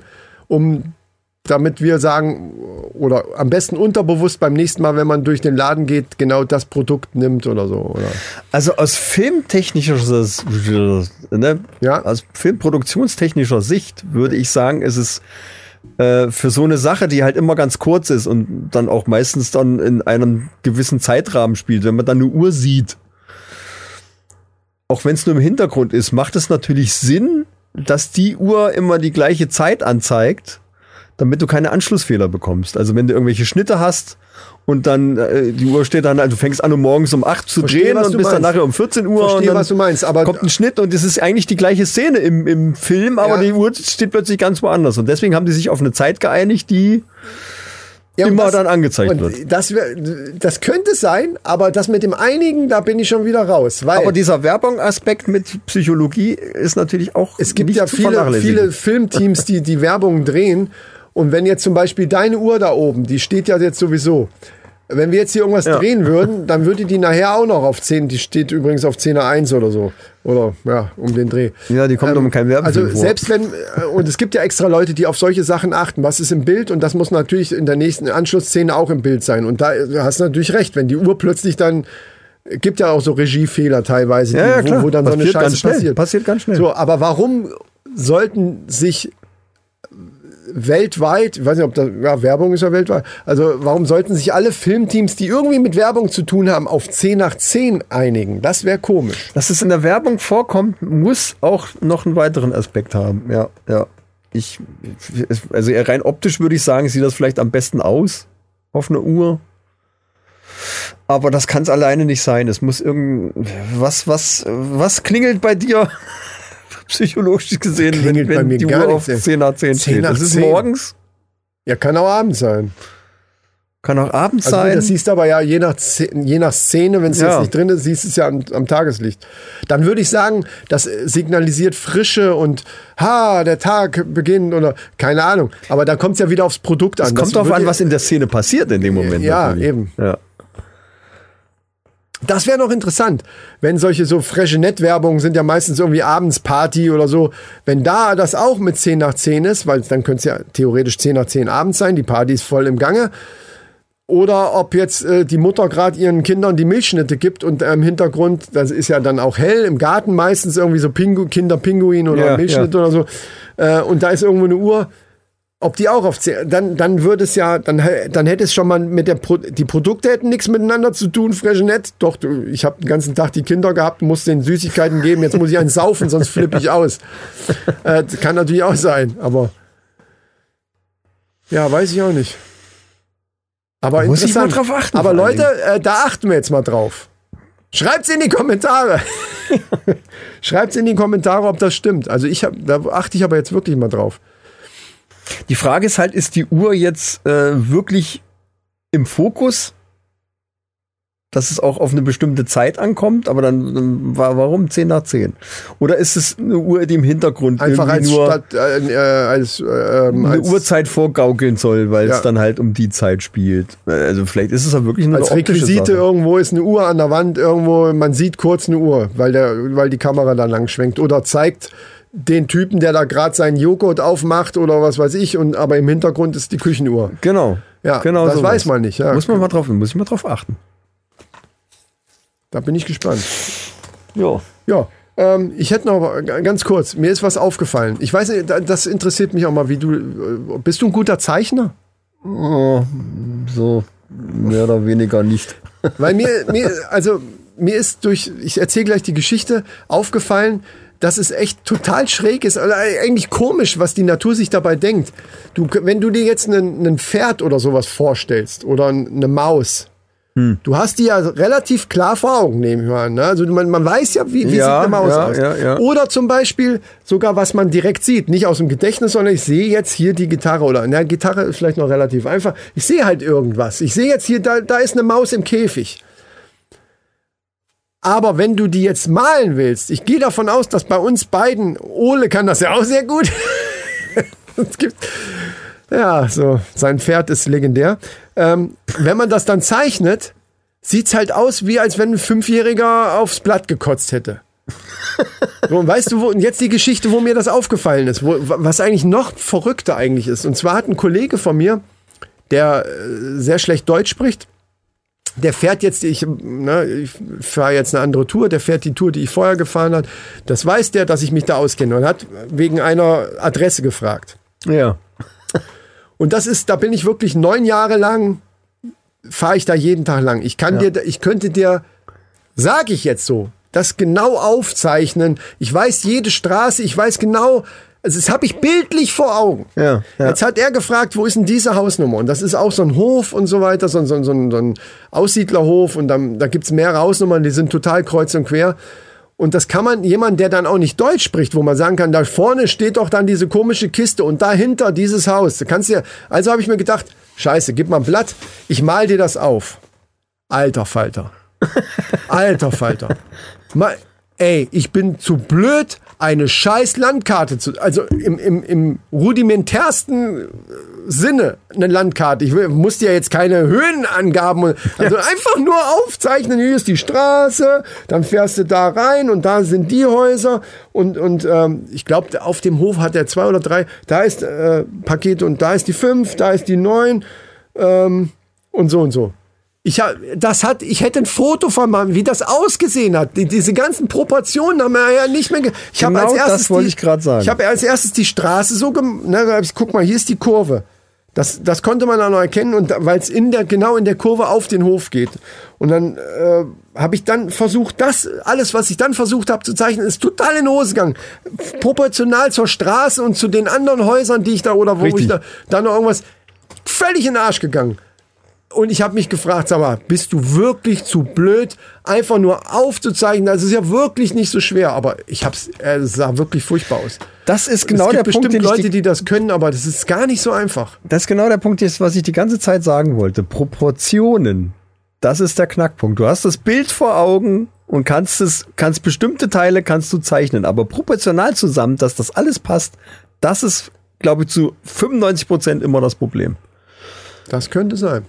Um, damit wir sagen, oder am besten unterbewusst beim nächsten Mal, wenn man durch den Laden geht, genau das Produkt nimmt oder so. Oder?
Also aus filmtechnischer ne?
Ja.
aus filmproduktionstechnischer Sicht würde ich sagen, ist es äh, für so eine Sache, die halt immer ganz kurz ist und dann auch meistens dann in einem gewissen Zeitrahmen spielt, wenn man dann eine Uhr sieht, auch wenn es nur im Hintergrund ist, macht es natürlich Sinn, dass die Uhr immer die gleiche Zeit anzeigt, damit du keine Anschlussfehler bekommst. Also wenn du irgendwelche Schnitte hast und dann äh, die Uhr steht dann, also du fängst an, um morgens um 8 zu
Verstehe,
drehen und bist dann nachher um 14 Uhr
Verstehe,
und dann
was du meinst, aber-
kommt ein Schnitt und es ist eigentlich die gleiche Szene im, im Film, aber
Ja.
die Uhr steht plötzlich ganz woanders. Und deswegen haben die sich auf eine Zeit geeinigt, die
Ja,
immer
das-
dann angezeigt wird.
Das, das könnte sein, aber das mit dem Einigen, da bin ich schon wieder raus. Weil
Aber dieser Werbung-Aspekt mit Psychologie ist natürlich auch
es gibt ja viele, viele Filmteams, die die Werbung drehen. Und wenn jetzt zum Beispiel deine Uhr da oben, die steht ja jetzt sowieso. Wenn wir jetzt hier irgendwas
Ja.
drehen würden, dann würde die nachher auch noch auf 10, die steht übrigens auf 10er 1 oder so. Oder ja, um den Dreh.
Ja, die kommt um kein Werbefilm
Also
vor.
selbst wenn, äh, und es gibt ja extra Leute, die auf solche Sachen achten. Was ist im Bild? Und das muss natürlich in der nächsten Anschlussszene auch im Bild sein. Und da hast du natürlich recht, wenn die Uhr plötzlich dann, gibt ja auch so Regiefehler teilweise,
Ja, ja,
die,
klar.
wo, wo dann so eine
Passiert
Scheiße passiert.
Passiert ganz schnell.
So, aber warum sollten sich weltweit, ich weiß nicht, ob das, ja, Werbung ist ja weltweit, also warum sollten sich alle Filmteams, die irgendwie mit Werbung zu tun haben, auf 10 nach 10 einigen? Das wäre komisch.
Dass es in der Werbung vorkommt, muss auch noch einen weiteren Aspekt haben. Ja, ja. Ich, also rein optisch würde ich sagen, sieht das vielleicht am besten aus auf einer Uhr. Aber das kann es alleine nicht sein. Es muss irgend was, was, was klingelt bei dir psychologisch gesehen, wenn,
Klingelt bei
wenn
mir
die
gar
Uhr auf
ey.
10 nach 10
10
steht?
nach
Das ist
10.
morgens,
Ja, kann auch abends sein.
kann auch abends
Also
sein.
das siehst du aber ja je nach, je nach Szene, wenn es
Ja.
jetzt nicht drin ist, siehst du es ja am, am Tageslicht. Dann würde ich sagen, das äh, signalisiert Frische und ha, der Tag beginnt oder keine Ahnung. Aber da kommt es ja wieder aufs Produkt an.
es kommt darauf an, was in der Szene passiert in dem Moment.
Ja,
natürlich.
eben.
Ja.
Das wäre noch interessant, wenn solche so frische Nettwerbungen sind ja meistens irgendwie abends Party oder so. Wenn da das auch mit 10 nach 10 ist, weil dann könnte es ja theoretisch 10 nach 10 abends sein, die Party ist voll im Gange. Oder ob jetzt äh, die Mutter gerade ihren Kindern die Milchschnitte gibt und äh, im Hintergrund, das ist ja dann auch hell, im Garten meistens irgendwie so Pingu Kinderpinguin oder
Ja,
Milchschnitt oder so. Äh, und da ist irgendwo eine Uhr. Ob die auch auf 10, dann, dann würde es ja, dann, dann hätte es schon mal mit der, Pro, die Produkte hätten nichts miteinander zu tun, Freshenet. Doch, ich habe den ganzen Tag die Kinder gehabt, muss den Süßigkeiten geben, jetzt muss ich einen saufen, sonst flippe ich aus. Äh, kann natürlich auch sein, aber ja, weiß ich auch nicht. Aber
Muss ich mal drauf achten,
Aber Leute, äh, da achten wir jetzt mal drauf. Schreibt's in die Kommentare. Schreibt's in die Kommentare, ob das stimmt. Also ich hab, da achte ich aber jetzt wirklich mal drauf.
Die Frage ist halt, ist die Uhr jetzt äh, wirklich im Fokus? Dass es auch auf eine bestimmte Zeit ankommt, aber dann, dann wa- warum 10 nach 10? Oder ist es eine Uhr, die im Hintergrund
Einfach als,
nur
Stadt, äh, äh, als, äh, ähm,
eine
als,
Uhrzeit vorgaukeln soll, weil
Ja.
es dann halt um die Zeit spielt? Also vielleicht ist es ja wirklich
als
eine optische
Requisite
Sache.
irgendwo ist eine Uhr an der Wand, irgendwo, man sieht kurz eine Uhr, weil, der, weil die Kamera da lang schwenkt oder zeigt den Typen, der da gerade seinen Joghurt aufmacht oder was weiß ich, und aber im Hintergrund ist die Küchenuhr.
Genau.
Ja,
genau
das
sowas.
weiß man nicht. Ja.
Muss man mal drauf, muss ich mal drauf achten.
Da bin ich gespannt.
Ja.
Ja, ähm, ich hätte noch ganz kurz, mir ist was aufgefallen. Ich weiß nicht, da- das interessiert mich auch mal, wie du, äh, bist du ein guter Zeichner?
Oh, so mehr oder weniger nicht.
Weil mir, mir, also mir ist durch, ich erzähle gleich die Geschichte, aufgefallen, dass es echt total schräg ist, oder eigentlich komisch, was die Natur sich dabei denkt. Du, wenn du dir jetzt einen, einen Pferd oder sowas vorstellst oder eine Maus, du hast die ja relativ klar vor Augen, nehme ich mal an. Ne? Also man, man weiß ja, wie, wie
Ja,
sieht eine Maus
ja,
aus.
ja.
Oder zum Beispiel sogar, was man direkt sieht. Nicht aus dem Gedächtnis, sondern ich sehe jetzt hier die Gitarre. Oder na, Gitarre ist vielleicht noch relativ einfach. Ich sehe halt irgendwas. Ich sehe jetzt hier, da, da ist eine Maus im Käfig. Aber wenn du die jetzt malen willst, ich gehe davon aus, dass bei uns beiden, Ole kann das ja auch sehr gut. es gibt, ja, so, sein Pferd ist legendär. Ähm, wenn man das dann zeichnet, sieht's halt aus, wie als wenn ein Fünfjähriger aufs Blatt gekotzt hätte. So, und weißt du, wo, und jetzt die Geschichte, wo mir das aufgefallen ist, wo, was eigentlich noch verrückter eigentlich ist. Und zwar hat ein Kollege von mir, der äh, sehr schlecht Deutsch spricht, der fährt jetzt, ich, ne, ich fahre jetzt eine andere Tour, der fährt die Tour, die ich vorher gefahren habe. Das weiß der, dass ich mich da auskenne und hat wegen einer Adresse gefragt.
Ja.
Und das ist, da bin ich wirklich neun Jahre lang, fahre ich da jeden Tag lang. Ich kann dir, ich könnte dir, sag ich jetzt so, das genau aufzeichnen. Ich weiß jede Straße, ich weiß genau, also das habe ich bildlich vor Augen.
Ja, ja.
Jetzt hat er gefragt, wo ist denn diese Hausnummer? Und das ist auch so ein Hof und so weiter, so, ein- so, so, ein- so ein Aussiedlerhof und dann, da gibt's mehrere Hausnummern, die sind total kreuz und quer. Und das kann man, jemand, der dann auch nicht Deutsch spricht, wo man sagen kann, da vorne steht doch dann diese komische Kiste und dahinter dieses Haus. Da kannst du ja, also habe ich mir gedacht, scheiße, gib mal ein Blatt, ich mal dir das auf. Alter Falter. Alter Falter. Mal, ey, ich bin zu blöd, eine scheiß Landkarte zu, also im, im, im rudimentärsten Sinne eine Landkarte. Ich musste ja jetzt keine Höhenangaben, also einfach nur aufzeichnen, hier ist die Straße, dann fährst du da rein und da sind die Häuser und, und ähm, ich glaube, auf dem Hof hat er zwei oder drei, da ist äh, Paket und da ist die fünf, da ist die neun ähm, und so und so. Ich hab, das hat, ich hätte ein Foto von machen, wie das ausgesehen hat. Die, diese ganzen Proportionen haben wir ja nicht mehr. Ich
Genau
als erstes
das wollte
die-
ich grad sagen.
Ich habe als erstes die Straße so gemacht. Guck mal, hier ist die Kurve. Das, das konnte man dann noch erkennen und weil es in der genau in der Kurve auf den Hof geht. Und dann äh, habe ich dann versucht, das alles, was ich dann versucht habe zu zeichnen, ist total in Hose gegangen. Proportional zur Straße und zu den anderen Häusern, die ich da oder wo
Richtig.
ich da, da noch irgendwas völlig in den Arsch gegangen. Und ich habe mich gefragt, sag mal, bist du wirklich zu blöd, einfach nur aufzuzeichnen? Das ist ja wirklich nicht so schwer, aber ich hab's, äh, es sah wirklich furchtbar aus.
Das ist genau
es
der
gibt
Punkt,
bestimmt
den ich
Leute,
die,
die das können, aber das ist gar nicht so einfach.
das ist genau der Punkt, was ich die ganze Zeit sagen wollte. Proportionen. Das ist der Knackpunkt. Du hast das Bild vor Augen und kannst es, kannst bestimmte Teile kannst du zeichnen, aber proportional zusammen, dass das alles passt, das ist, glaube ich, zu 95 Prozent immer das Problem.
Das könnte sein.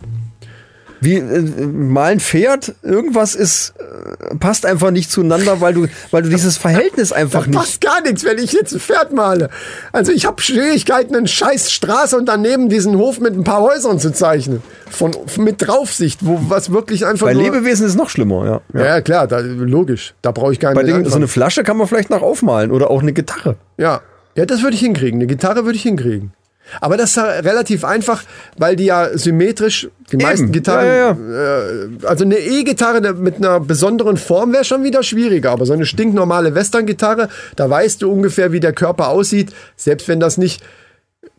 Wie äh, mal ein Pferd, irgendwas ist äh, passt einfach nicht zueinander, weil du weil du dieses Verhältnis einfach
Da
nicht
passt gar nichts, wenn ich jetzt ein Pferd male. Also ich habe Schwierigkeiten, eine scheiß Straße und daneben diesen Hof mit ein paar Häusern zu zeichnen. Von, mit Draufsicht, wo was wirklich einfach
bei. Lebewesen ist noch schlimmer, ja.
ja, klar, da, logisch. Da brauche ich gar
Bei
nicht
Dingen, so eine. Flasche kann man vielleicht noch aufmalen oder auch eine Gitarre.
Ja, ja, das würde ich hinkriegen. Eine Gitarre würde ich hinkriegen. Aber das ist ja relativ einfach, weil die ja symmetrisch, die meisten Gitarren,
Ja, ja,
Äh, also eine E-Gitarre mit einer besonderen Form wäre schon wieder schwieriger, aber so eine stinknormale Western-Gitarre, da weißt du ungefähr, wie der Körper aussieht, selbst wenn das nicht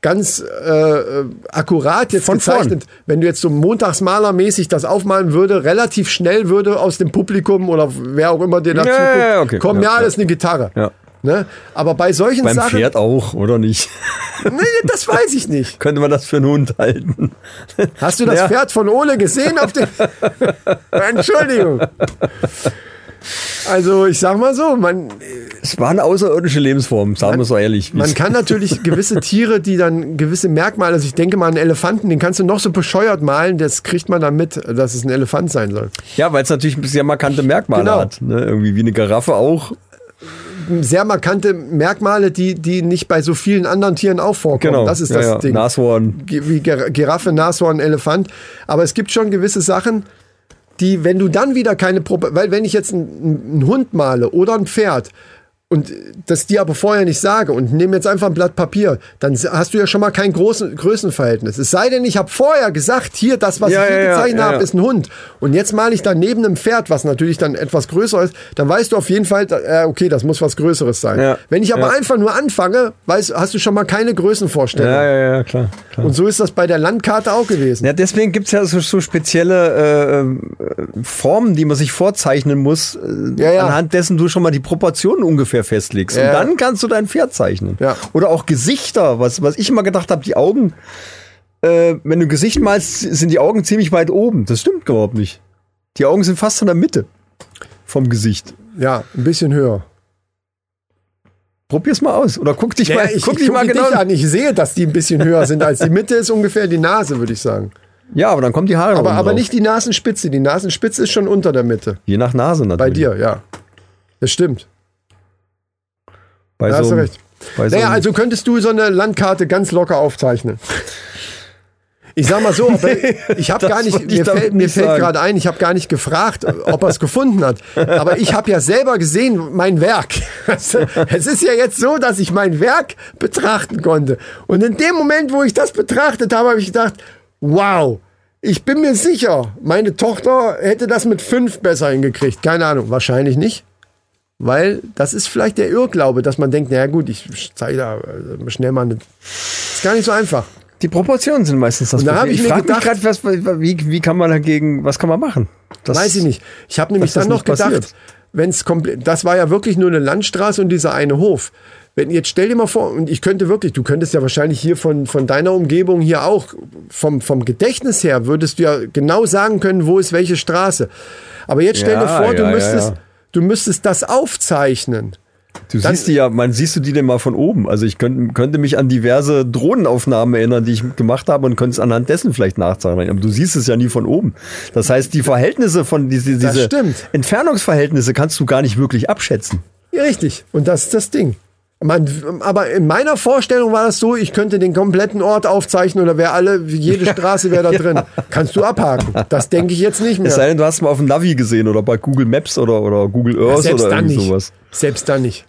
ganz äh, akkurat jetzt
Von vorn.
gezeichnet, wenn du jetzt so montagsmalermäßig das aufmalen würde, relativ schnell würde aus dem Publikum oder wer auch immer dir dazu
Ja,
guckt,
okay.
kommen, ja,
Ja,
das ist eine Gitarre.
Ja.
Ne? Aber bei solchen
Beim
Sachen,
Pferd auch, oder nicht?
nee, das weiß ich nicht.
Könnte man das für einen Hund halten?
Hast du das
Ja.
Pferd von Ole gesehen auf dem? Entschuldigung. Also ich sag mal so, man,
Es war eine außerirdische Lebensform, sagen wir so ehrlich.
man kann natürlich gewisse Tiere, die dann gewisse Merkmale, also ich denke mal einen Elefanten, den kannst du noch so bescheuert malen, das kriegt man dann mit, dass es ein Elefant sein soll.
ja, weil es natürlich sehr markante Merkmale
Genau.
hat. Ne? Irgendwie wie eine Giraffe auch.
Sehr markante Merkmale, die, die nicht bei so vielen anderen Tieren auch vorkommen.
Genau.
Das ist
ja,
das
ja.
Ding.
Nashorn.
Wie Giraffe, Nashorn, Elefant. Aber es gibt schon gewisse Sachen, die, wenn du dann wieder keine Probe, weil wenn ich jetzt einen, einen Hund male oder ein Pferd und das dir aber vorher nicht sage und nehme jetzt einfach ein Blatt Papier, dann hast du ja schon mal kein großen Größenverhältnis. Es sei denn, ich habe vorher gesagt, hier, das, was
Ja,
ich hier
ja,
gezeichnet
ja,
habe, ist ein Hund. Und jetzt male ich dann neben einem Pferd, was natürlich dann etwas größer ist, dann weißt du auf jeden Fall, äh, okay, das muss was Größeres sein. Wenn ich aber einfach nur anfange, weißt, hast du schon mal keine Größenvorstellung.
Ja, ja, ja, klar. klar.
Und so ist das bei der Landkarte auch gewesen.
Ja, deswegen gibt's ja so, so spezielle äh, äh, Formen, die man sich vorzeichnen muss, äh, anhand dessen du schon mal die Proportionen ungefähr festlegst.
Ja.
Und dann kannst du dein Pferd zeichnen.
Ja.
Oder auch Gesichter, was, was ich immer gedacht habe, die Augen, äh, wenn du ein Gesicht malst, sind die Augen ziemlich weit oben. Das stimmt überhaupt nicht. Die Augen sind fast in der Mitte vom Gesicht.
Ja, ein bisschen höher.
Probier's mal aus. Oder guck dich
Ja,
mal,
ich
guck
ich
dich mal
gucke
genau
dich an. Ich sehe, dass die ein bisschen höher sind als die Mitte ist ungefähr die Nase, würde ich sagen.
Ja, aber dann kommen die Haare
Aber, aber
drauf.
nicht die Nasenspitze. Die Nasenspitze ist schon unter der Mitte.
Je nach Nase natürlich.
Bei dir, ja. Das stimmt.
Bei
Da hast
so
du
einem-
recht.
Bei so
Naja,
einem-
also könntest du so eine Landkarte ganz locker aufzeichnen. Ich sag mal so, ich habe gar nicht, mir fällt, mir
nicht
fällt gerade ein, ich habe gar nicht gefragt, ob er es gefunden hat. Aber ich habe ja selber gesehen, mein Werk. Es ist ja jetzt so, dass ich mein Werk betrachten konnte. Und in dem Moment, wo ich das betrachtet habe, habe ich gedacht, wow, ich bin mir sicher, meine Tochter hätte das mit fünf besser hingekriegt. Keine Ahnung, wahrscheinlich nicht. Weil das ist vielleicht der Irrglaube, dass man denkt, naja gut, ich zeige da äh, schnell mal eine. Ist gar nicht so einfach.
Die Proportionen sind meistens das
Und da
Problem.
ich mir
frag mich was, wie, wie kann man dagegen, was kann man machen? Das,
Weiß ich nicht. Ich habe nämlich dann noch
passiert.
gedacht, wenn es komplett, das war ja wirklich nur eine Landstraße und dieser eine Hof. wenn jetzt stell dir mal vor, und ich könnte wirklich, du könntest ja wahrscheinlich hier von, von deiner Umgebung hier auch, vom, vom Gedächtnis her, würdest du ja genau sagen können, wo ist welche Straße. Aber jetzt stell dir
Ja,
vor, du
ja, ja,
müsstest,
ja.
Du müsstest das aufzeichnen.
Du
Dann-
siehst die ja, man siehst du die denn mal von oben. Also ich könnte, könnte mich an diverse Drohnenaufnahmen erinnern, die ich gemacht habe und könnte es anhand dessen vielleicht nachzeichnen. Aber du siehst es ja nie von oben. Das heißt, die Verhältnisse von diese, diese. Entfernungsverhältnisse kannst du gar nicht wirklich abschätzen.
Ja, richtig. Und das ist das Ding. Man, aber in meiner Vorstellung war das so, ich könnte den kompletten Ort aufzeichnen oder wäre alle, jede Straße wäre da drin. Kannst du abhaken. Das denke ich jetzt nicht mehr.
Es sei denn, du hast mal auf dem Navi gesehen oder bei Google Maps oder, oder Google Earth
Selbst
oder irgendwie
nicht.
sowas.
Selbst dann nicht.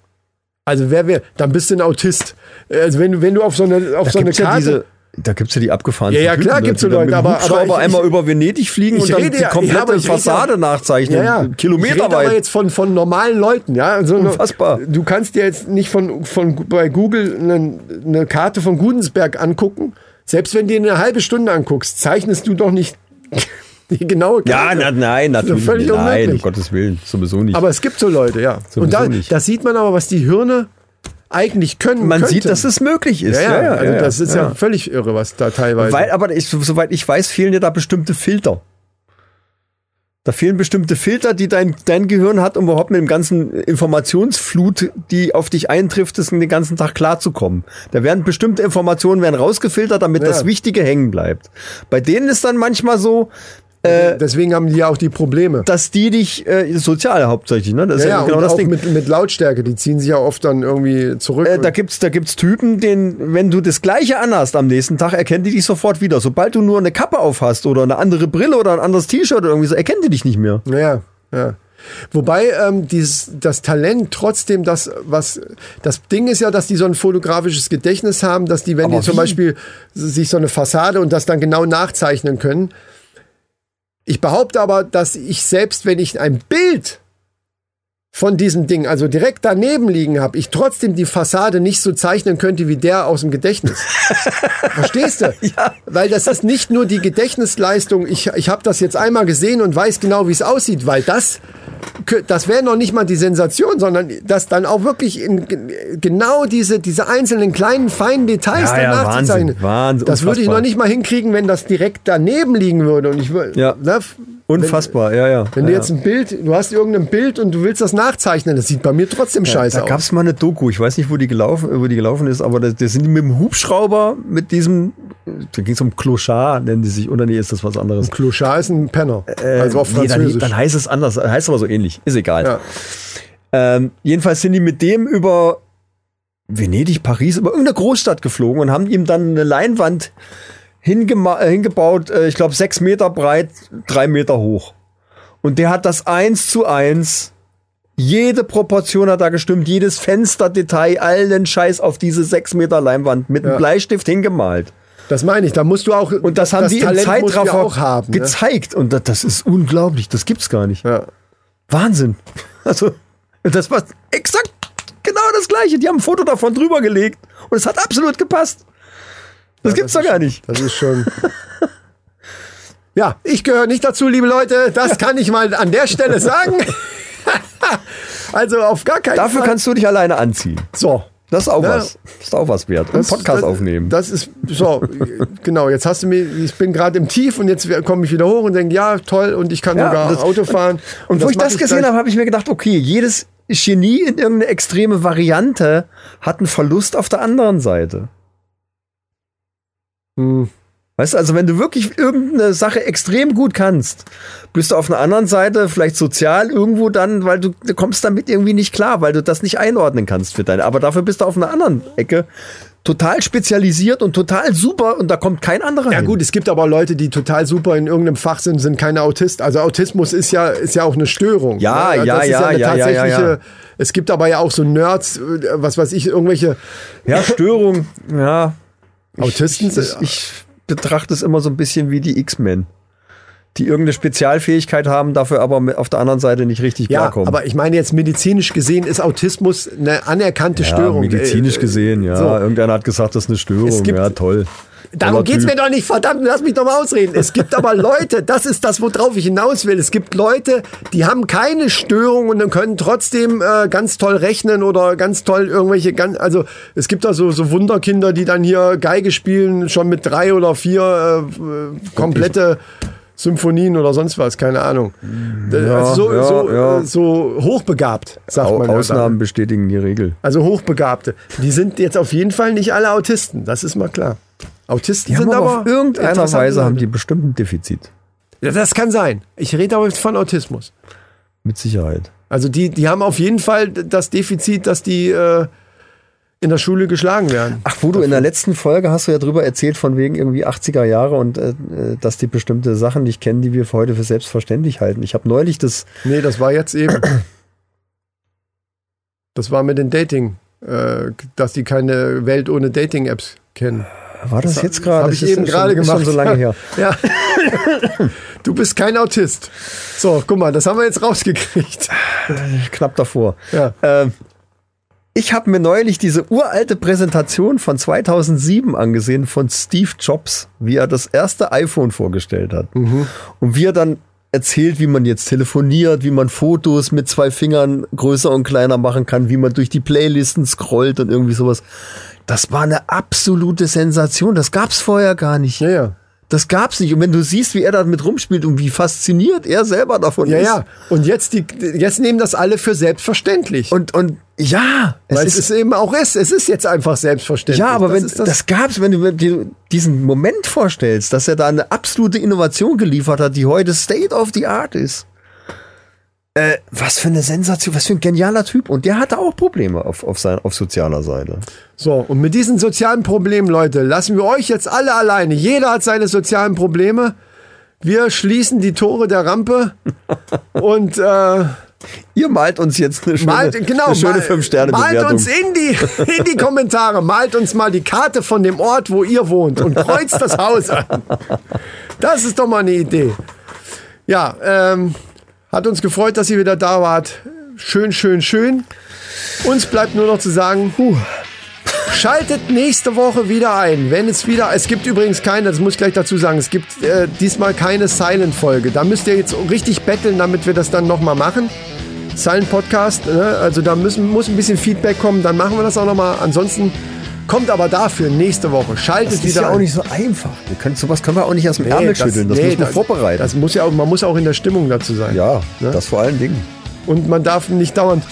Also wer wäre, dann bist du ein Autist. Also wenn du, wenn du auf so eine, auf
Da
so eine
gibt's ja
Karte.
diese, da gibt's ja die abgefahrenen
Ja, ja, klar gibt's so
die dann
Leute, aber- aber ich-
einmal
ich-
über Venedig fliegen und dann
rede
die
ja-
komplette
ja,
Fassade
ja-
nachzeichnen,
ja, ja. Ich rede aber
kilometerweit.
jetzt von, von normalen Leuten, ja. Also eine-
Unfassbar.
Du kannst dir jetzt nicht von, von bei Google eine, eine Karte von Gudensberg angucken. Selbst wenn du dir eine halbe Stunde anguckst, zeichnest du doch nicht die genaue
Ja,
Karte.
na, nein, natürlich
völlig.
Nein, um
unmöglich.
Gottes Willen, sowieso nicht.
Aber es gibt so Leute, ja.
Sowieso
Und da,
nicht.
da sieht man aber, was die Hirne eigentlich können.
man
könnten.
sieht, dass es möglich ist.
Ja, ja, also das ist ja,
ja.
völlig irre, was da teilweise.
Weil, aber ich, soweit ich weiß, fehlen dir da bestimmte Filter. Da fehlen bestimmte Filter, die dein, dein Gehirn hat, um überhaupt mit dem ganzen Informationsflut, die auf dich eintrifft, ist, den ganzen Tag klarzukommen. Da werden bestimmte Informationen werden rausgefiltert, damit
Ja.
das Wichtige hängen bleibt. Bei denen ist dann manchmal so,
Deswegen haben die ja auch die Probleme.
dass die dich äh, sozial hauptsächlich, ne? Das
ja,
ist
ja,
ja genau
und
das
auch
Ding.
mit, mit Lautstärke, die ziehen sich ja oft dann irgendwie zurück.
Äh, da gibt's, da gibt's Typen, denen, wenn du das Gleiche anhast am nächsten Tag, erkennen die dich sofort wieder. Sobald du nur eine Kappe aufhast oder eine andere Brille oder ein anderes T-Shirt oder irgendwie so, erkennen die dich nicht mehr.
Ja, ja. Wobei ähm, dieses, das Talent trotzdem das, was das Ding ist ja, dass die so ein fotografisches Gedächtnis haben, dass die, wenn
Aber
die zum
wie?
Beispiel sich so eine Fassade und das dann genau nachzeichnen können. Ich behaupte aber, dass ich selbst, wenn ich ein Bild von diesem Ding, also direkt daneben liegen habe, ich trotzdem die Fassade nicht so zeichnen könnte wie der aus dem Gedächtnis. Verstehst du?
Ja.
Weil das ist nicht nur die Gedächtnisleistung, ich, ich habe das jetzt einmal gesehen und weiß genau, wie es aussieht, weil das, das wäre noch nicht mal die Sensation, sondern dass dann auch wirklich in, ge- genau diese, diese einzelnen kleinen, feinen Details
Ja, ja,
danach zu
Wahnsinn,
zeichnen.
Wahnsinn,
das würde ich noch nicht mal hinkriegen, wenn das direkt daneben liegen würde. Und ich würde,
Ja.
ne,
Unfassbar, ja, ja.
wenn
ja,
du jetzt ein Bild, du hast irgendein Bild und du willst das nachzeichnen, das sieht bei mir trotzdem scheiße
Da
aus.
gab's mal eine Doku, ich weiß nicht, wo die gelaufen, wo die gelaufen ist, aber da, da sind die mit dem Hubschrauber, mit diesem, da ging's um Clochard, nennen die sich, oder nee, ist das was anderes?
Clochard ist ein Penner.
Äh,
also auf
nee, dann,
Französisch.
dann heißt es anders, heißt aber so ähnlich, ist egal.
ja.
Ähm, jedenfalls sind die mit dem über Venedig, Paris, über irgendeine Großstadt geflogen und haben ihm dann eine Leinwand äh, hingebaut, äh, ich glaube sechs Meter breit, drei Meter hoch. Und der hat das eins zu eins, jede Proportion hat da gestimmt, jedes Fensterdetail, allen Scheiß auf diese sechs Meter Leinwand mit
Ja.
einem Bleistift hingemalt.
Das meine ich, da musst du auch.
Und das haben die im
Talent du
Zeitraffer
auch haben. Ne?
gezeigt. Und das, das ist unglaublich, das gibt's gar nicht.
Ja.
Wahnsinn. Also, das war exakt genau das Gleiche. Die haben ein Foto davon drüber gelegt und es hat absolut gepasst. Das gibt's doch gar nicht.
Das ist schon. ja, ich gehöre nicht dazu, liebe Leute. Das kann ich mal an der Stelle sagen. also auf gar keinen
Dafür
Fall.
kannst du dich alleine anziehen.
so.
Das ist auch
Ja.
was. Das ist auch was wert. Und
Das-
Podcast
das,
aufnehmen.
Das ist so, genau. Jetzt hast du mir, ich bin gerade im Tief und jetzt komme ich wieder hoch und denke, ja, toll, und ich kann
Ja,
sogar
das-
Auto fahren.
und wo ich das gesehen habe, habe ich mir gedacht, okay, jedes Genie in irgendeine extreme Variante hat einen Verlust auf der anderen Seite.
Hm.
Weißt du, also wenn du wirklich irgendeine Sache extrem gut kannst, bist du auf einer anderen Seite vielleicht sozial irgendwo dann, weil du, du kommst damit irgendwie nicht klar, weil du das nicht einordnen kannst für deine. Aber dafür bist du auf einer anderen Ecke total spezialisiert und total super und da kommt kein anderer
Ja
hin.
gut, es gibt aber Leute, die total super in irgendeinem Fach sind, sind keine Autist. Also Autismus ist ja, ist ja auch eine Störung.
Ja,
ne?
ja,
das ist
ja,
eine
ja, ja, ja, ja.
Es gibt aber ja auch so Nerds, äh, was weiß ich, irgendwelche
Ja, Störung, ja.
Autisten.
Ich, ich, ich betrachte es immer so ein bisschen wie die X-Men. Die irgendeine Spezialfähigkeit haben, dafür aber auf der anderen Seite nicht richtig
ja,
klarkommen.
aber ich meine jetzt medizinisch gesehen ist Autismus eine anerkannte
ja,
Störung.
medizinisch
Äh,
gesehen, ja.
so.
Irgendeiner hat gesagt, das ist eine Störung.
Gibt-
ja, toll.
Darum geht's
Typ.
mir doch nicht, verdammt, lass mich doch mal ausreden. Es gibt aber Leute, das ist das, worauf ich hinaus will. Es gibt Leute, die haben keine Störung und dann können trotzdem äh, ganz toll rechnen oder ganz toll irgendwelche, ganz, also es gibt da so, so Wunderkinder, die dann hier Geige spielen, schon mit drei oder vier äh, äh, komplette Symphonien oder sonst was, keine Ahnung. also so,
ja,
so,
ja.
Äh, so hochbegabt, sagt
Au
man. ja.
Ausnahmen bestätigen die Regel.
Also Hochbegabte. Die sind jetzt auf jeden Fall nicht alle Autisten, das ist mal klar. Autisten
Die
sind
haben aber auf irgendeiner Weise haben die bestimmt ein Defizit.
Ja, das kann sein. Ich rede aber von Autismus.
Mit Sicherheit.
Also die, die haben auf jeden Fall das Defizit, dass die äh, in der Schule geschlagen werden.
Ach, wo du in der letzten Folge hast du ja drüber erzählt, von wegen irgendwie 80er Jahre und äh, äh, dass die bestimmte Sachen nicht kennen, die wir für heute für selbstverständlich halten. Ich habe neulich das,
Nee, das war jetzt eben. Das war mit den Dating, äh, dass die keine Welt ohne Dating-Apps kennen.
War das,
Das
jetzt gerade?
hab ich eben gerade gemacht.
Schon so lange her.
Ja. du bist kein Autist. So, guck mal, das haben wir jetzt rausgekriegt.
Knapp davor.
Ja.
Ähm, ich habe mir neulich diese uralte Präsentation von 2007 angesehen von Steve Jobs, wie er das erste iPhone vorgestellt hat.
Mhm.
Und wie er dann erzählt, wie man jetzt telefoniert, wie man Fotos mit zwei Fingern größer und kleiner machen kann, wie man durch die Playlisten scrollt und irgendwie sowas. Das war eine absolute Sensation. Das gab's vorher gar nicht.
Ja, ja.
Das gab's nicht. Und wenn du siehst, wie er damit rumspielt und wie fasziniert er selber davon
Ja,
ist.
ja. Und jetzt, die, jetzt nehmen das alle für selbstverständlich.
Und, und ja, es
Weil es, ist eben auch ist. Es ist jetzt einfach selbstverständlich.
Ja, aber
das
wenn
ist
das, gab's, wenn du dir diesen Moment vorstellst, dass er da eine absolute Innovation geliefert hat, die heute State of the Art ist. Äh, was für eine Sensation, was für ein genialer Typ. Und der hatte auch Probleme auf, auf, sein, auf sozialer Seite.
So, und mit diesen sozialen Problemen, Leute, lassen wir euch jetzt alle alleine. Jeder hat seine sozialen Probleme. Wir schließen die Tore der Rampe und äh,
Ihr malt uns jetzt eine schöne,
malt, genau,
eine schöne
mal-
Fünf-Sterne-Bewertung.
Malt uns in die, in die Kommentare, malt uns mal die Karte von dem Ort, wo ihr wohnt und kreuzt das Haus an. Das ist doch mal eine Idee. Ja, ähm, hat uns gefreut, dass ihr wieder da wart. Schön, schön, schön. Uns bleibt nur noch zu sagen, huh, Schaltet nächste Woche wieder ein, wenn es wieder. Es gibt übrigens keine, das muss ich gleich dazu sagen, es gibt äh, diesmal keine Silent-Folge. Da müsst ihr jetzt richtig betteln, damit wir das dann nochmal machen. Silent Podcast, ne? also da müssen, muss ein bisschen Feedback kommen, dann machen wir das auch nochmal. Ansonsten kommt aber dafür nächste Woche. Schaltet
Das ist
wieder
ja auch
ein.
nicht so einfach. Wir können, sowas können wir auch nicht aus dem Ärmel schütteln. Das
nee,
muss man vorbereiten.
Das muss ja auch, man muss auch in der Stimmung dazu sein.
ja,
Ne?
das vor allen Dingen.
Und man darf nicht dauernd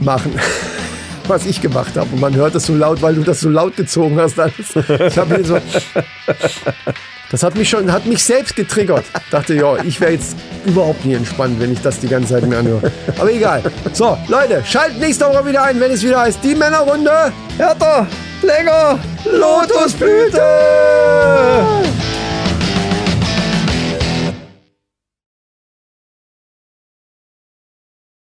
machen, was ich gemacht habe. Und man hört das so laut, weil du das so laut gezogen hast. Alles. Ich habe mir so. Das hat mich schon, hat mich selbst getriggert. Dachte, ja, ich wäre jetzt überhaupt nie entspannt, wenn ich das die ganze Zeit mir anhöre. Aber egal. So, Leute, schaltet nächste Woche wieder ein, wenn es wieder heißt, die Männerrunde.
Härter, länger, Lotusblüte!